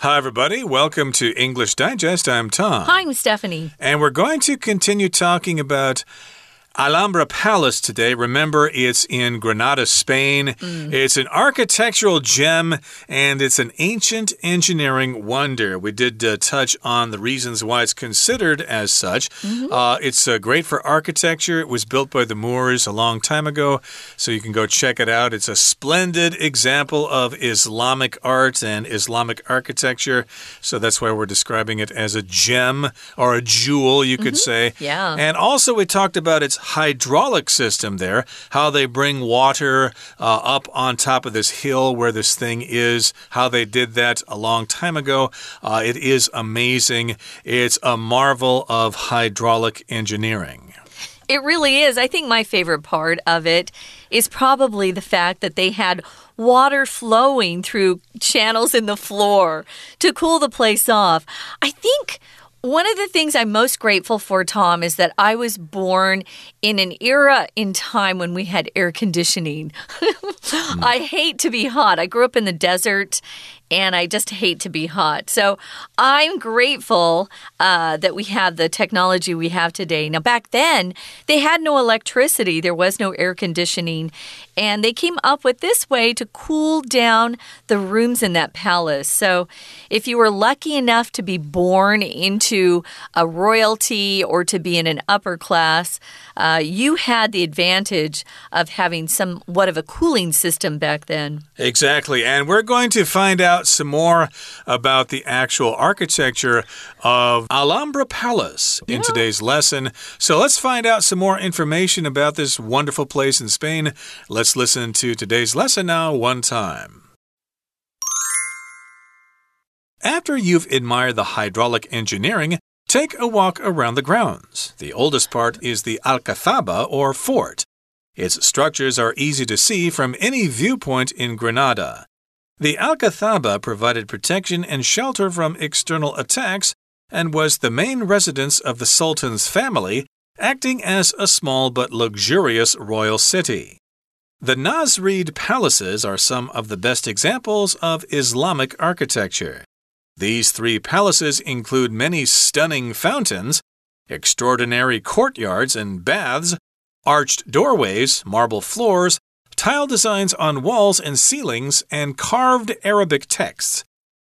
Hi, everybody. Welcome to English Digest. I'm Tom. Hi, I'm Stephanie. And we're going to continue talking about Alhambra Palace today. Remember, it's in Granada, Spain. Mm. It's an architectural gem and it's an ancient engineering wonder. We did uh, touch on the reasons why it's considered as such. Mm -hmm. uh, it's uh, great for architecture. It was built by the Moors a long time ago, so you can go check it out. It's a splendid example of Islamic art and Islamic architecture. So that's why we're describing it as a gem or a jewel, you could mm -hmm. say. Yeah. And also, we talked about its hydraulic system there, how they bring water uh, up on top of this hill where this thing is, how they did that a long time ago. Uh, it is amazing. It's a marvel of hydraulic engineering. It really is. I think my favorite part of it is probably the fact that they had water flowing through channels in the floor to cool the place off. I think one of the things I'm most grateful for, Tom, is that I was born in an era in time when we had air conditioning. mm. I hate to be hot. I grew up in the desert and I just hate to be hot. So I'm grateful uh, that we have the technology we have today. Now, back then, they had no electricity, there was no air conditioning, and they came up with this way to cool down the rooms in that palace. So if you were lucky enough to be born into a royalty or to be in an upper class, uh, you had the advantage of having somewhat of a cooling system back then. Exactly. And we're going to find out some more about the actual architecture of Alhambra Palace in yeah. today's lesson. So let's find out some more information about this wonderful place in Spain. Let's listen to today's lesson now, one time. After you've admired the hydraulic engineering, Take a walk around the grounds. The oldest part is the Alcazaba or fort. Its structures are easy to see from any viewpoint in Granada. The Alcazaba provided protection and shelter from external attacks and was the main residence of the Sultan's family, acting as a small but luxurious royal city. The Nasrid palaces are some of the best examples of Islamic architecture. These three palaces include many stunning fountains, extraordinary courtyards and baths, arched doorways, marble floors, tile designs on walls and ceilings, and carved Arabic texts.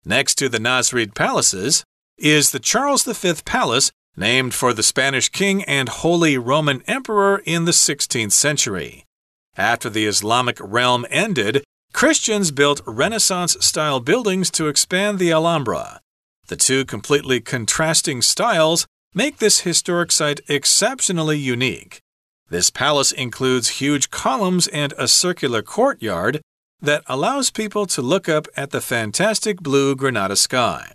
Next to the Nasrid palaces is the Charles V Palace, named for the Spanish king and Holy Roman Emperor in the 16th century. After the Islamic realm ended, Christians built Renaissance style buildings to expand the Alhambra. The two completely contrasting styles make this historic site exceptionally unique. This palace includes huge columns and a circular courtyard that allows people to look up at the fantastic blue Granada sky.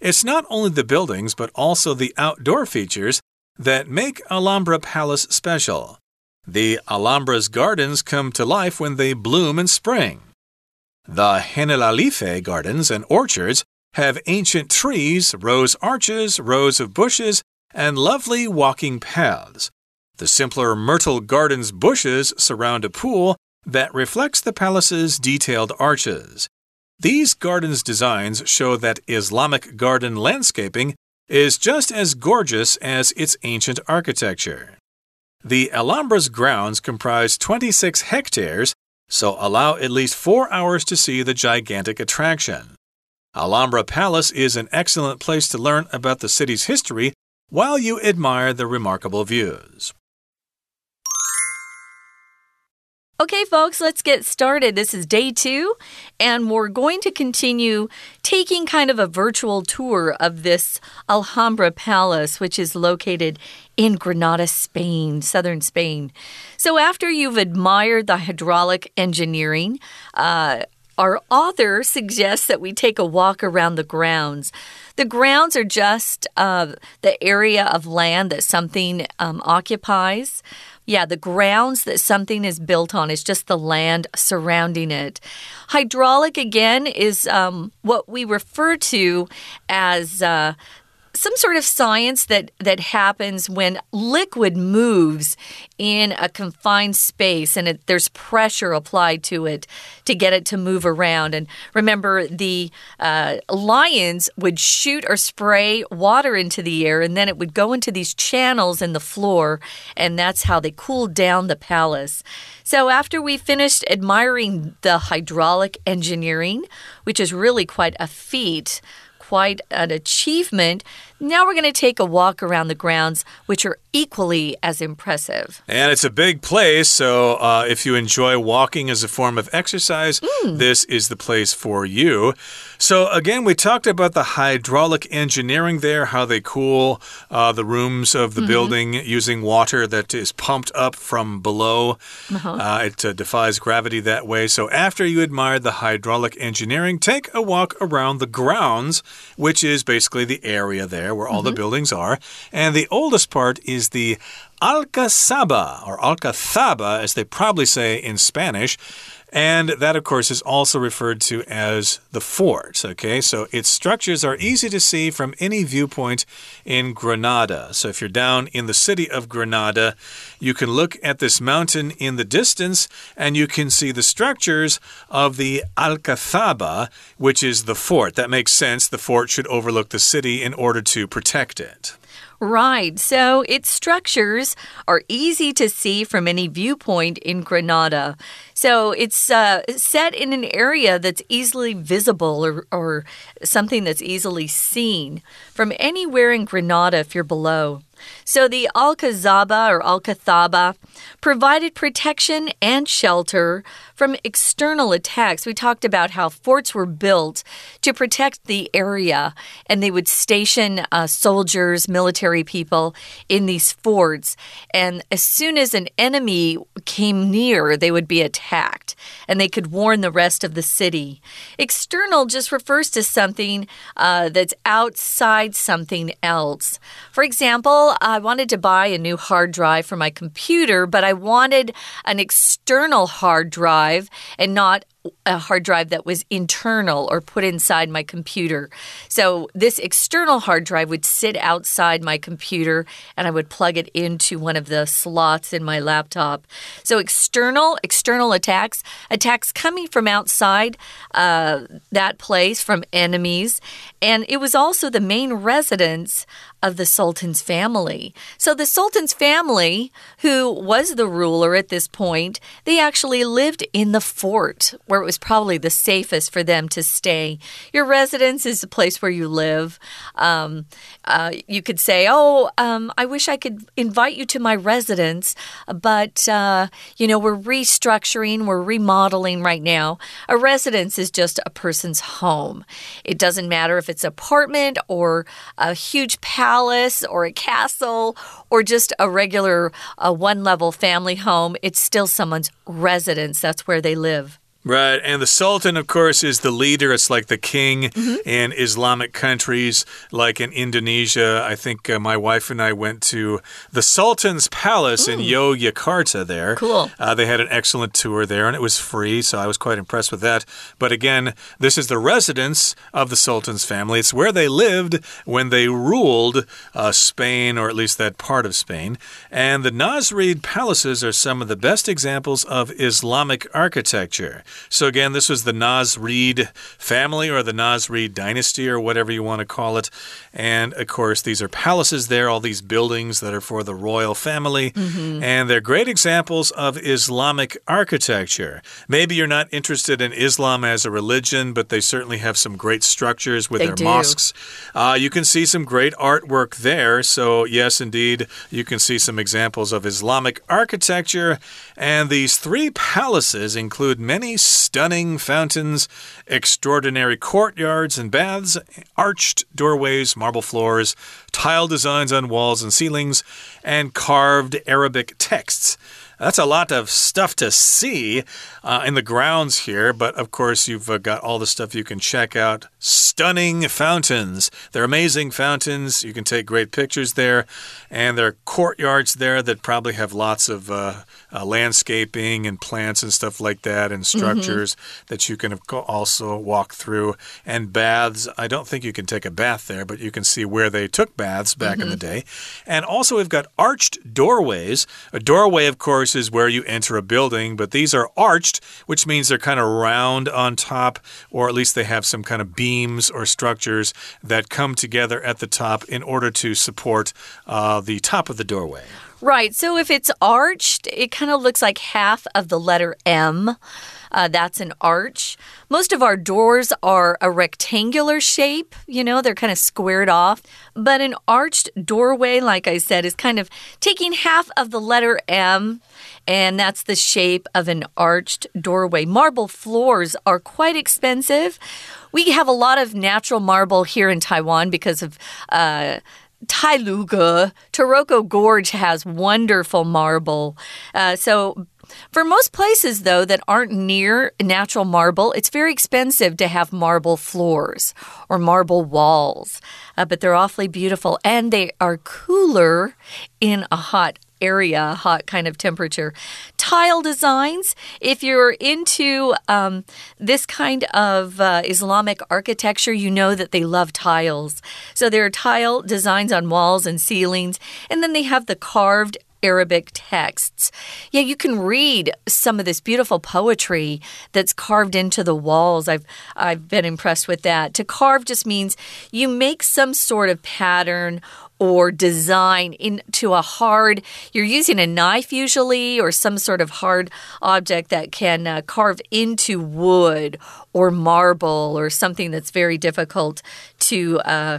It's not only the buildings, but also the outdoor features that make Alhambra Palace special. The Alhambra's gardens come to life when they bloom in spring. The Generalife gardens and orchards have ancient trees, rose arches, rows of bushes, and lovely walking paths. The simpler Myrtle Gardens bushes surround a pool that reflects the palace's detailed arches. These gardens' designs show that Islamic garden landscaping is just as gorgeous as its ancient architecture. The Alhambra's grounds comprise 26 hectares, so allow at least four hours to see the gigantic attraction. Alhambra Palace is an excellent place to learn about the city's history while you admire the remarkable views. Okay, folks, let's get started. This is day two, and we're going to continue taking kind of a virtual tour of this Alhambra Palace, which is located in Granada, Spain, southern Spain. So, after you've admired the hydraulic engineering, uh, our author suggests that we take a walk around the grounds. The grounds are just uh, the area of land that something um, occupies. Yeah, the grounds that something is built on is just the land surrounding it. Hydraulic, again, is um, what we refer to as. Uh, some sort of science that that happens when liquid moves in a confined space and it, there's pressure applied to it to get it to move around. And remember, the uh, lions would shoot or spray water into the air, and then it would go into these channels in the floor, and that's how they cooled down the palace. So, after we finished admiring the hydraulic engineering, which is really quite a feat, quite an achievement. Now we're going to take a walk around the grounds, which are equally as impressive. And it's a big place, so uh, if you enjoy walking as a form of exercise, mm. this is the place for you. So, again, we talked about the hydraulic engineering there, how they cool uh, the rooms of the mm -hmm. building using water that is pumped up from below. Uh -huh. uh, it uh, defies gravity that way. So, after you admire the hydraulic engineering, take a walk around the grounds, which is basically the area there where all mm -hmm. the mm-hmm. buildings are. And the oldest part is the Alcazaba, or Alcazaba, as they probably say in Spanish. And that, of course, is also referred to as the fort. Okay, so its structures are easy to see from any viewpoint in Granada. So if you're down in the city of Granada, you can look at this mountain in the distance and you can see the structures of the Alcazaba, which is the fort. That makes sense. The fort should overlook the city in order to protect it. Right. So its structures are easy to see from any viewpoint in Granada. So it's uh, set in an area that's easily visible or, or something that's easily seen from anywhere in Granada if you're below. So the Alcazaba or Alcazaba provided protection and shelter from external attacks. We talked about how forts were built to protect the area, and they would station uh, soldiers, military people in these forts. And as soon as an enemy came near, they would be attacked, and they could warn the rest of the city. External just refers to something uh, that's outside something else. For example, I wanted to buy a new hard drive for my computer, but I wanted an external hard drive and not a hard drive that was internal or put inside my computer. So this external hard drive would sit outside my computer and I would plug it into one of the slots in my laptop. So external, external attacks, attacks coming from outside uh, that place from enemies. And it was also the main residence of the Sultan's family. So the Sultan's family, who was the ruler at this point, they actually lived in the fort where it was probably the safest for them to stay. Your residence is the place where you live. Um, uh, you could say, Oh, um, I wish I could invite you to my residence, but, uh, you know, we're restructuring, we're remodeling right now. A residence is just a person's home. It doesn't matter if it's an apartment or a huge palace or a castle or just a regular uh, one level family home, it's still someone's residence. That's where they live. Right. And the Sultan, of course, is the leader. It's like the king mm -hmm. in Islamic countries, like in Indonesia. I think uh, my wife and I went to the Sultan's Palace Ooh. in Yogyakarta there. Cool. Uh, they had an excellent tour there, and it was free, so I was quite impressed with that. But again, this is the residence of the Sultan's family. It's where they lived when they ruled uh, Spain, or at least that part of Spain. And the Nasrid palaces are some of the best examples of Islamic architecture. So, again, this was the Nasrid family or the Nasrid dynasty or whatever you want to call it. And of course, these are palaces there, all these buildings that are for the royal family. Mm -hmm. And they're great examples of Islamic architecture. Maybe you're not interested in Islam as a religion, but they certainly have some great structures with they their do. mosques. Uh, you can see some great artwork there. So, yes, indeed, you can see some examples of Islamic architecture. And these three palaces include many stunning fountains, extraordinary courtyards and baths, arched doorways, marble floors, tile designs on walls and ceilings, and carved Arabic texts. That's a lot of stuff to see uh, in the grounds here, but of course, you've uh, got all the stuff you can check out. Stunning fountains. They're amazing fountains. You can take great pictures there, and there are courtyards there that probably have lots of uh, uh, landscaping and plants and stuff like that, and Mm-hmm. structures mm -hmm. that you can also walk through. And baths, I don't think you can take a bath there, but you can see where they took baths back mm -hmm. in the Mm-hmm. day. And also, we've got arched doorways. A doorway, of course, is where you enter a building, but these are arched, which means they're kind of round on top, or at least they have some kind of beams or structures that come together at the top in order to support uh, the top of the doorway. Right. So if it's arched, it kind of looks like half of the letter M. Uh, that's an arch. Most of our doors are a rectangular shape, you know, they're kind of squared off. But an arched doorway, like I said, is kind of taking half of the letter M, and that's the shape of an arched doorway. Marble floors are quite expensive. We have a lot of natural marble here in Taiwan because of. Uh, Tailuge, Taroko Gorge has wonderful marble. Uh, so, for most places, though, that aren't near natural marble, it's very expensive to have marble floors or marble walls. Uh, but they're awfully beautiful and they are cooler in a hot area, hot kind of temperature. Tile designs, if you're into um, this kind of uh, Islamic architecture, you know that they love tiles. So there are tile designs on walls and ceilings, and then they have the carved Arabic texts. Yeah, you can read some of this beautiful poetry that's carved into the walls. I've I've been impressed with that. To carve just means you make some sort of pattern or design into a hard you're using a knife usually or some sort of hard object that can uh, carve into wood or marble or something that's very difficult to uh,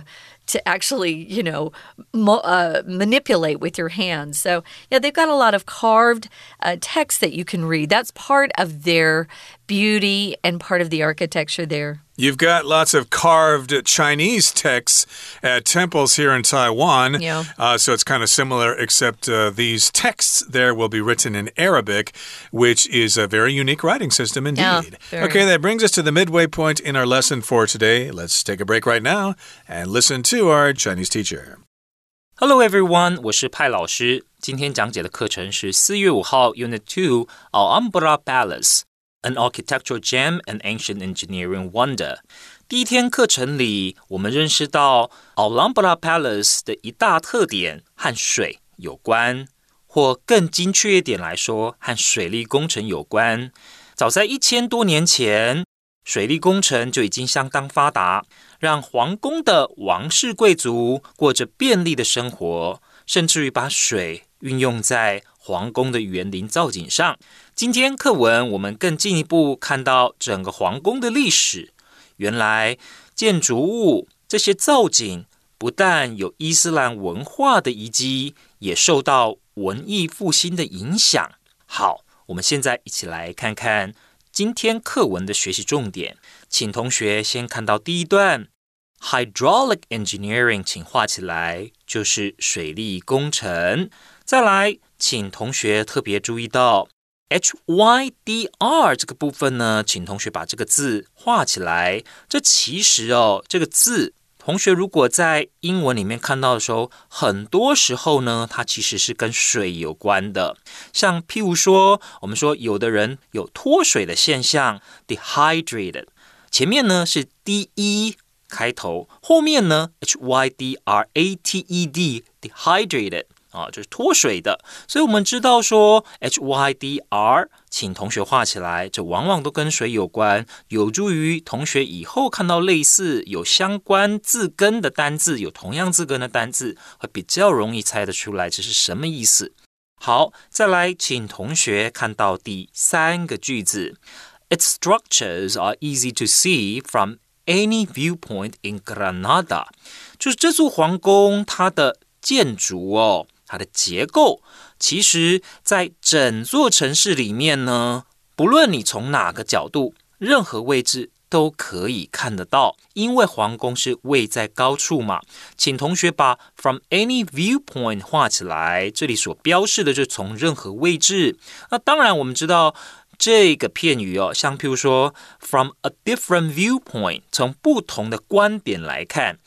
to actually, you know, uh, manipulate with your hands. So, yeah, they've got a lot of carved uh, text that you can read. That's part of their beauty and part of the architecture there. You've got lots of carved Chinese texts at temples here in Taiwan. Yeah. Uh, so it's kind of similar, except uh, these texts there will be written in Arabic, which is a very unique writing system indeed. Yeah, very. okay, that brings us to the midway point in our lesson for today. Let's take a break right now and listen to our Chinese teacher. Hello everyone，我是派老师。今天讲解的课程是四月五号 Unit Two Alhambra Palace。 An architectural gem and ancient engineering wonder。第一天课程里，我们认识到 Alhambra Palace 的一大特点和水有关，或更精确一点来说，和水利工程有关。早在一千多年前，水利工程就已经相当发达，让皇宫的王室贵族过着便利的生活，甚至于把水运用在皇宫的园林造景上。今天课文我们更进一步看到整个皇宫的历史。原来建筑物这些造景不但有伊斯兰文化的遗迹，也受到文艺复兴的影响。好，我们现在一起来看看今天课文的学习重点。请同学先看到第一段，hydraulic engineering，请画起来，就是水利工程。再来，请同学特别注意到。H Y D R 这个部分呢，请同学把这个字画起来。这其实哦，这个字，同学如果在英文里面看到的时候，很多时候呢，它其实是跟水有关的。像譬如说，我们说有的人有脱水的现象，dehydrated，前面呢是 D E 开头，后面呢 H Y D R A T E D，dehydrated。啊，就是脱水的，所以我们知道说 H Y D R，请同学画起来，这往往都跟水有关，有助于同学以后看到类似有相关字根的单字，有同样字根的单字，会比较容易猜得出来这是什么意思。好，再来，请同学看到第三个句子，Its structures are easy to see from any viewpoint in Granada，就是这座皇宫它的建筑哦。它的结构，其实，在整座城市里面呢，不论你从哪个角度、任何位置都可以看得到。因为皇宫是位在高处嘛，请同学把 from any viewpoint 画起来。这里所标示的就是从任何位置。那当然，我们知道这个片语哦，像譬如说 from a different viewpoint，从不同的观点来看。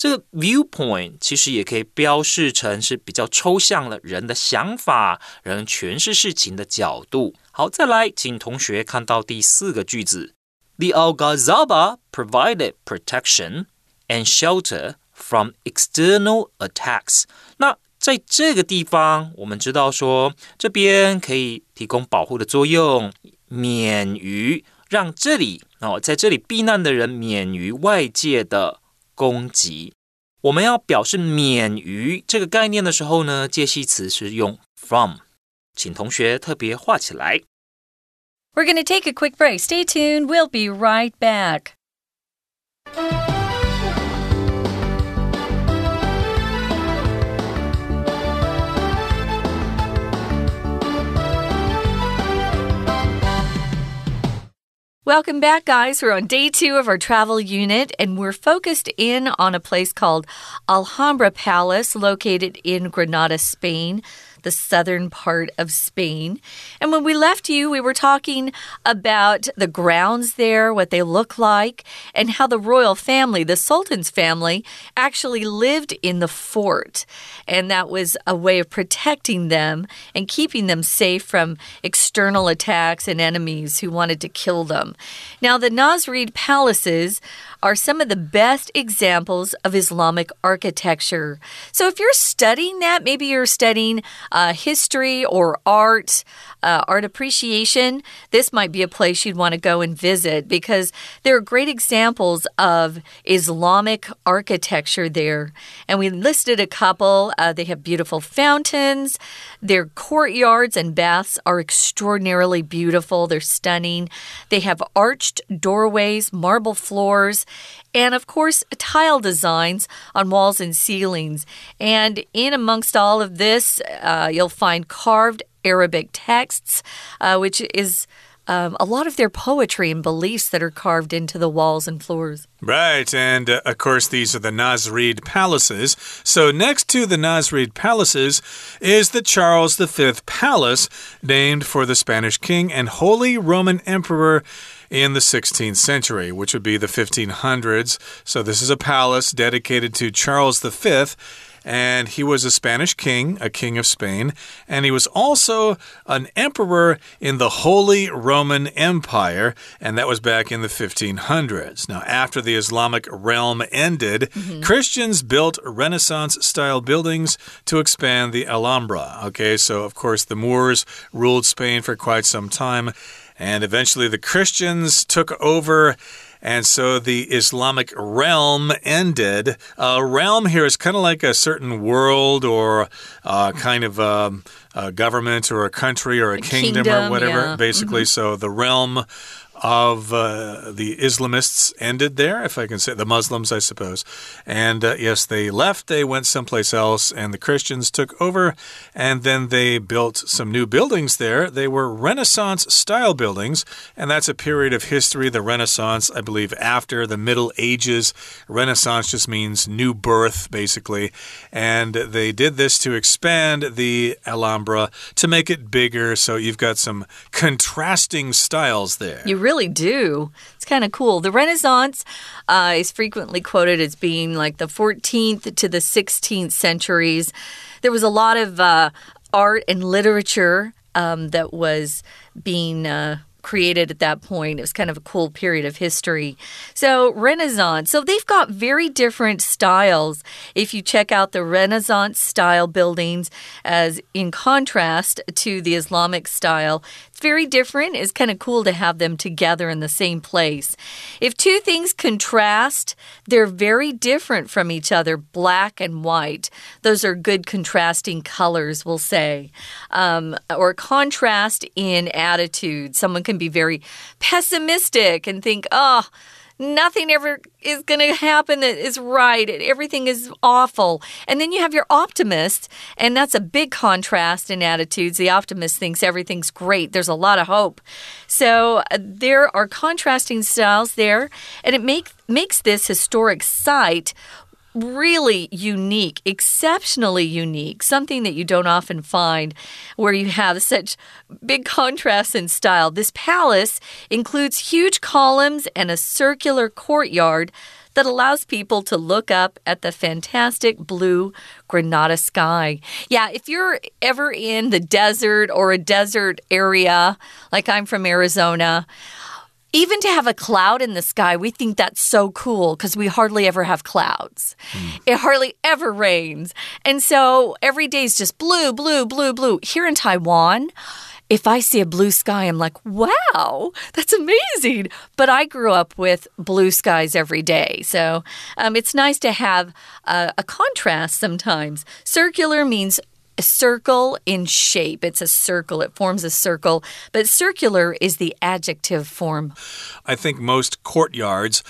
这个 viewpoint 其实也可以标示成是比较抽象了，人的想法，人诠释事情的角度。好，再来，请同学看到第四个句子：The Algazaba provided protection and shelter from external attacks。那在这个地方，我们知道说这边可以提供保护的作用，免于让这里哦，在这里避难的人免于外界的。攻击，我们要表示免于这个概念的时候呢，介系词是用 from，请同学特别画起来。We're going to take a quick break. Stay tuned. We'll be right back. Welcome back, guys. We're on day two of our travel unit, and we're focused in on a place called Alhambra Palace, located in Granada, Spain the southern part of Spain. And when we left you, we were talking about the grounds there, what they look like, and how the royal family, the Sultan's family, actually lived in the fort. And that was a way of protecting them and keeping them safe from external attacks and enemies who wanted to kill them. Now, the Nasrid palaces are some of the best examples of Islamic architecture. So if you're studying that, maybe you're studying uh, history or art, uh, art appreciation, this might be a place you'd want to go and visit because there are great examples of Islamic architecture there. And we listed a couple. Uh, they have beautiful fountains. Their courtyards and baths are extraordinarily beautiful. They're stunning. They have arched doorways, marble floors, and of course, tile designs on walls and ceilings. And in amongst all of this, uh, you'll find carved Arabic texts, uh, which is um, a lot of their poetry and beliefs that are carved into the walls and floors. Right, and uh, of course, these are the Nasrid palaces. So, next to the Nasrid palaces is the Charles V Palace, named for the Spanish king and Holy Roman Emperor in the 16th century, which would be the 1500s. So, this is a palace dedicated to Charles V and he was a Spanish king, a king of Spain, and he was also an emperor in the Holy Roman Empire, and that was back in the 1500s. Now, after the Islamic realm ended, mm -hmm. Christians built Renaissance style buildings to expand the Alhambra. Okay, so of course, the Moors ruled Spain for quite some time, and eventually the Christians took over and so the Islamic realm ended. A realm here is kind of like a certain world or uh, kind of um, a government or a country or a, a kingdom, kingdom, or whatever, yeah. basically. Mm -hmm. So the realm of uh, the Islamists ended there, if I can say the Muslims, I suppose. And uh, yes, they left, they went someplace else, and the Christians took over, and then they built some new buildings there. They were Renaissance style buildings, and that's a period of history, the Renaissance, I believe, after the Middle Ages. Renaissance just means new birth, basically. And they did this to expand the Alhambra to make it bigger, so you've got some contrasting styles there. You really really do. It's kind of cool. The Renaissance uh, is frequently quoted as being like the 14th to the 16th centuries. There was a lot of uh, art and literature um, that was being. Uh, created at that point. It was kind of a cool period of history. So, Renaissance. So, they've got very different styles. If you check out the Renaissance style buildings as in contrast to the Islamic style, very different. It's kind of cool to have them together in the same place. If two things contrast, they're very different from each other black and white. Those are good contrasting colors, we'll say. Um, or contrast in attitude. Someone can be very pessimistic and think, oh, nothing ever is going to happen that is right. Everything is awful. And then you have your optimist, and that's a big contrast in attitudes. The optimist thinks everything's great, there's a lot of hope. So uh, there are contrasting styles there, and it make, makes this historic site really unique, exceptionally unique, something that you don't often find where you have such big contrasts in style. This palace includes huge columns and a circular courtyard that allows people to look up at the fantastic blue Granada sky. Yeah, if you're ever in the desert or a desert area, like I'm from Arizona, even to have a cloud in the sky, we think that's so cool because we hardly ever have clouds. Mm. It hardly ever rains. And so every day is just blue, blue, blue, blue. Here in Taiwan, if I see a blue sky, I'm like, wow, that's amazing. But I grew up with blue skies every day. So um, it's nice to have a, a contrast sometimes. Circular means a circle in shape. It's a circle, it forms a circle, but circular is the adjective form. I think most courtyards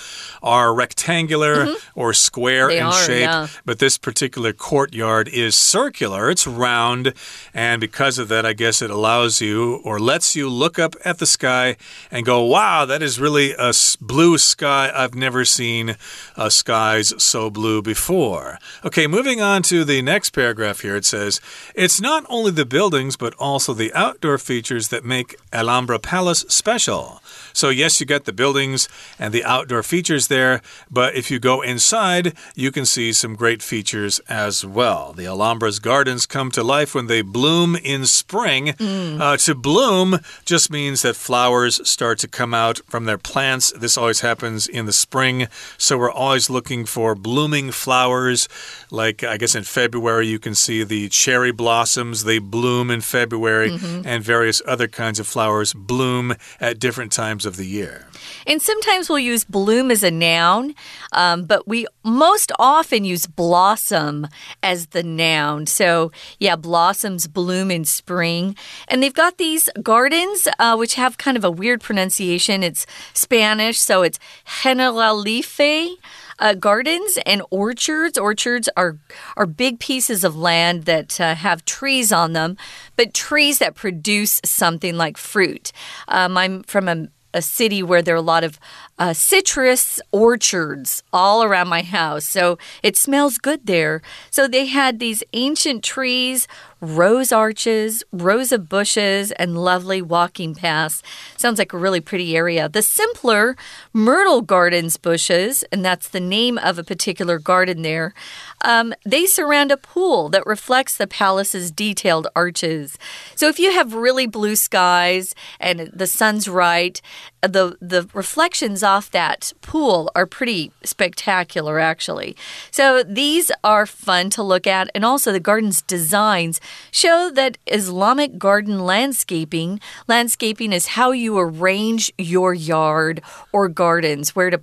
are rectangular mm -hmm. or square they in are, shape, yeah. but this particular courtyard is circular. It's round, and because of that, I guess it allows you or lets you look up at the sky and go, wow, that is really a blue sky. I've never seen uh, skies so blue before. Okay, moving on to the next paragraph here, it says, it's not only the buildings, but also the outdoor features that make Alhambra Palace special. So, yes, you get the buildings and the outdoor features there, but if you go inside, you can see some great features as well. The Alhambra's gardens come to life when they bloom in spring. Mm. Uh, to bloom just means that flowers start to come out from their plants. This always happens in the spring, so we're always looking for blooming flowers. Like, I guess in February, you can see the cherry blossoms, they bloom in February, mm -hmm. and various other kinds of flowers bloom at different times times of the year. And sometimes we'll use bloom as a noun, um, but we most often use blossom as the noun. So, yeah, blossoms bloom in spring. And they've got these gardens, uh, which have kind of a weird pronunciation. It's Spanish, so it's Generalife. Uh, gardens and orchards. Orchards are are big pieces of land that uh, have trees on them, but trees that produce something like fruit. Um, I'm from a a city where there are a lot of uh, citrus orchards all around my house. So it smells good there. So they had these ancient trees rose arches, rows of bushes, and lovely walking paths. Sounds like a really pretty area. The simpler Myrtle Gardens bushes, and that's the name of a particular garden there, um, they surround a pool that reflects the palace's detailed arches. So if you have really blue skies and the sun's right, the the reflections off that pool are pretty spectacular actually. So these are fun to look at and also the garden's designs show that Islamic garden landscaping, landscaping is how you arrange your yard or gardens, where to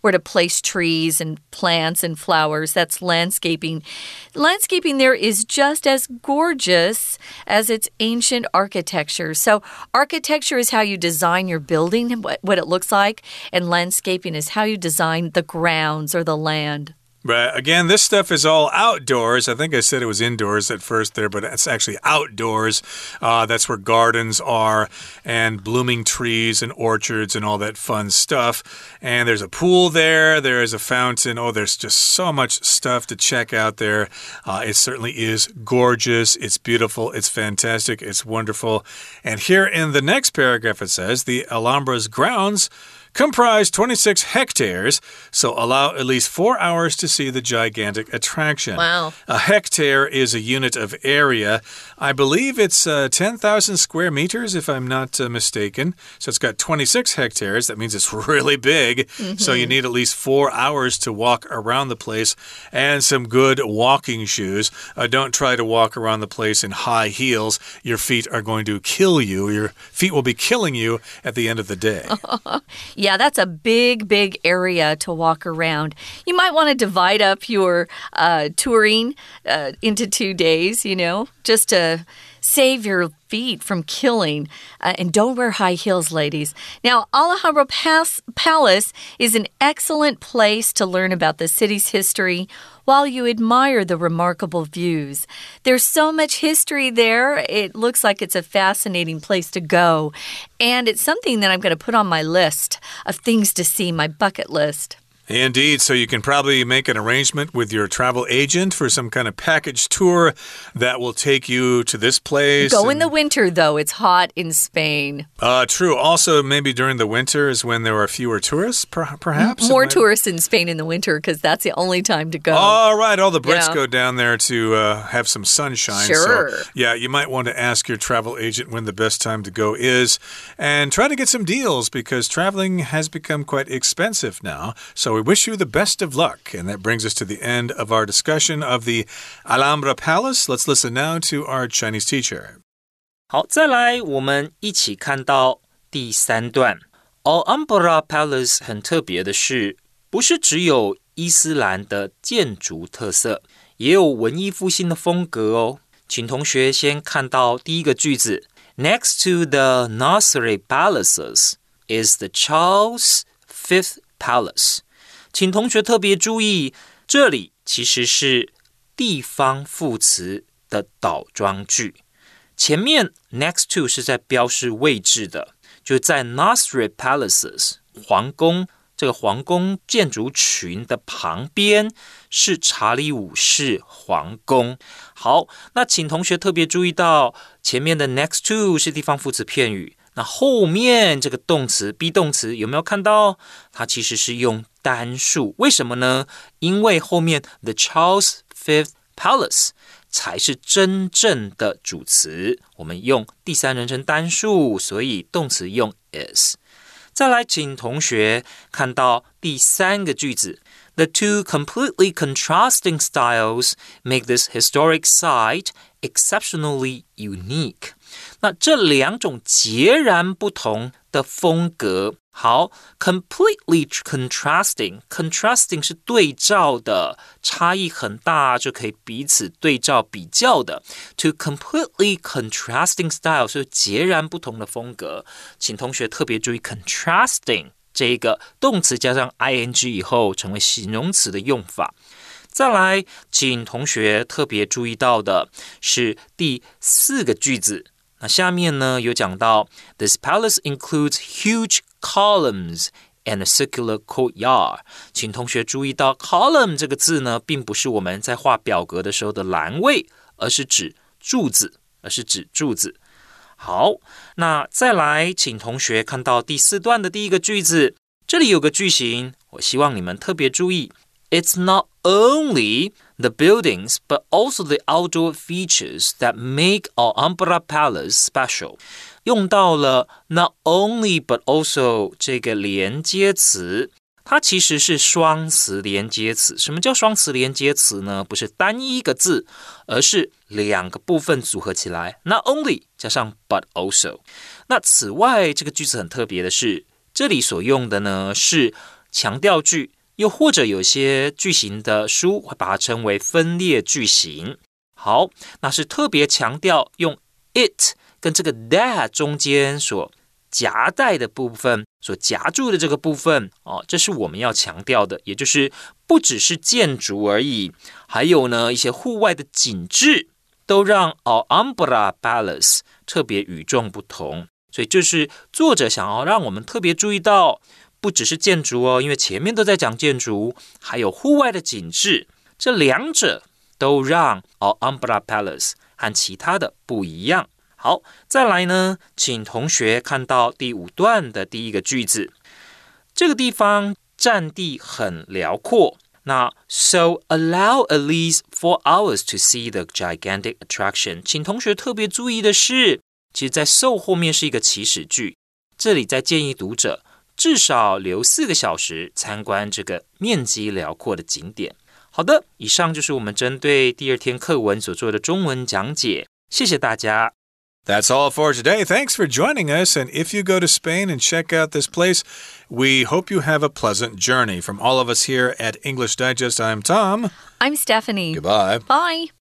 where to place trees and plants and flowers. That's landscaping. Landscaping there is just as gorgeous as its ancient architecture. So architecture is how you design your building what, what it looks like, and landscaping is how you design the grounds or the land. But again, this stuff is all outdoors. I think I said it was indoors at first there, but it's actually outdoors. Uh, that's where gardens are and blooming trees and orchards and all that fun stuff. And there's a pool there, there is a fountain. Oh, there's just so much stuff to check out there. Uh, it certainly is gorgeous. It's beautiful. It's fantastic. It's wonderful. And here in the next paragraph, it says the Alhambra's grounds comprise 26 hectares, so allow at least four hours to see the gigantic attraction. Wow. A hectare is a unit of area. I believe it's uh, 10,000 square meters, if I'm not uh, mistaken. So it's got 26 hectares. That means it's really big. Mm -hmm. So you need at least four hours to walk around the place and some good walking shoes. Uh, don't try to walk around the place in high heels. Your feet are going to kill you. Your feet will be killing you at the end of the day. Yeah, that's a big, big area to walk around. You might want to divide up your uh, touring uh, into two days, you know, just to save your feet from killing. Uh, and don't wear high heels, ladies. Now, Alhambra Palace is an excellent place to learn about the city's history while you admire the remarkable views. There's so much history there. It looks like it's a fascinating place to go. And it's something that I'm going to put on my list of things to see, my bucket list. Indeed. So you can probably make an arrangement with your travel agent for some kind of package tour that will take you to this place. Go in the winter, though. It's hot in Spain. Uh, true. Also, maybe during the winter is when there are fewer tourists, per perhaps? More tourists in Spain in the winter because that's the only time to go. All right. All the Brits Yeah. go down there to uh, have some sunshine. Sure. So, yeah, you might want to ask your travel agent when the best time to go is and try to get some deals because traveling has become quite expensive now. So we wish you the best of luck. And that brings us to the end of our discussion of the Alhambra Palace. Let's listen now to our Chinese teacher. 好，再来，我们一起看到第三段。Alhambra Palace 很特别的是，不是只有伊斯兰的建筑特色，也有文艺复兴的风格哦。请同学先看到第一个句子：Next to the Nasri palaces is the Charles Fifth Palace。 请同学特别注意，这里其实是地方副词的倒装句。前面 next to 是在标示位置的，就在 n a s r i Palaces 皇宫这个皇宫建筑群的旁边是查理五世皇宫。好，那请同学特别注意到前面的 next to 是地方副词片语，那后面这个动词 be 动词有没有看到？它其实是用单数，为什么呢？因为后面 the Charles Fifth Palace 才是真正的主词，我们用第三人称单数，所以动词用 is。再来，请同学看到第三个句子：The two completely contrasting styles make this historic site exceptionally unique。 那这两种截然不同的风格，好，completely contrasting，contrasting 是对照的，差异很大，就可以彼此对照比较的。To completely contrasting style 是截然不同的风格，请同学特别注意 contrasting 这一个动词加上 ing 以后成为形容词的用法。再来，请同学特别注意到的是第四个句子。那下面呢有讲到，This palace includes huge columns and a circular courtyard。请同学注意到，column 这个字呢，并不是我们在画表格的时候的栏位，而是指柱子，而是指柱子。好，那再来，请同学看到第四段的第一个句子，这里有个句型，我希望你们特别注意。It's not only the buildings, but also the outdoor features that make Alhambra Palace special. 用到了 not only but also 这个连接词。它其实是双词连接词。什么叫双词连接词呢？不是单一一个字，而是两个部分组合起来。Not only 加上 but also。那此外，这个句子很特别的是，这里所用的呢是强调句又或者有些句型的书会把它称为分裂句型。好，那是特别强调用 it 跟这个 that 中间所夹带的部分，所夹住的这个部分哦，这是我们要强调的，也就是不只是建筑而已，还有呢一些户外的景致，都让 Alhambra Palace 特别与众不同。所以，这是作者想要让我们特别注意到。不只是建筑哦，因为前面都在讲建筑，还有户外的景致，这两者都让 Alhambra Palace 和其他的不一样。好，再来呢，请同学看到第五段的第一个句子，这个地方占地很辽阔。那 So allow at least four hours to see the gigantic attraction。请同学特别注意的是，其实在 so 后面是一个祈使句，这里在建议读者。至少留四个小时参观这个面积辽阔的景点。好的，以上就是我们针对第二天课文所做的中文讲解。谢谢大家。 That's all for today. Thanks for joining us. And if you go to Spain and check out this place, we hope you have a pleasant journey. From all of us here at English Digest, I'm Tom. I'm Stephanie. Goodbye. Bye.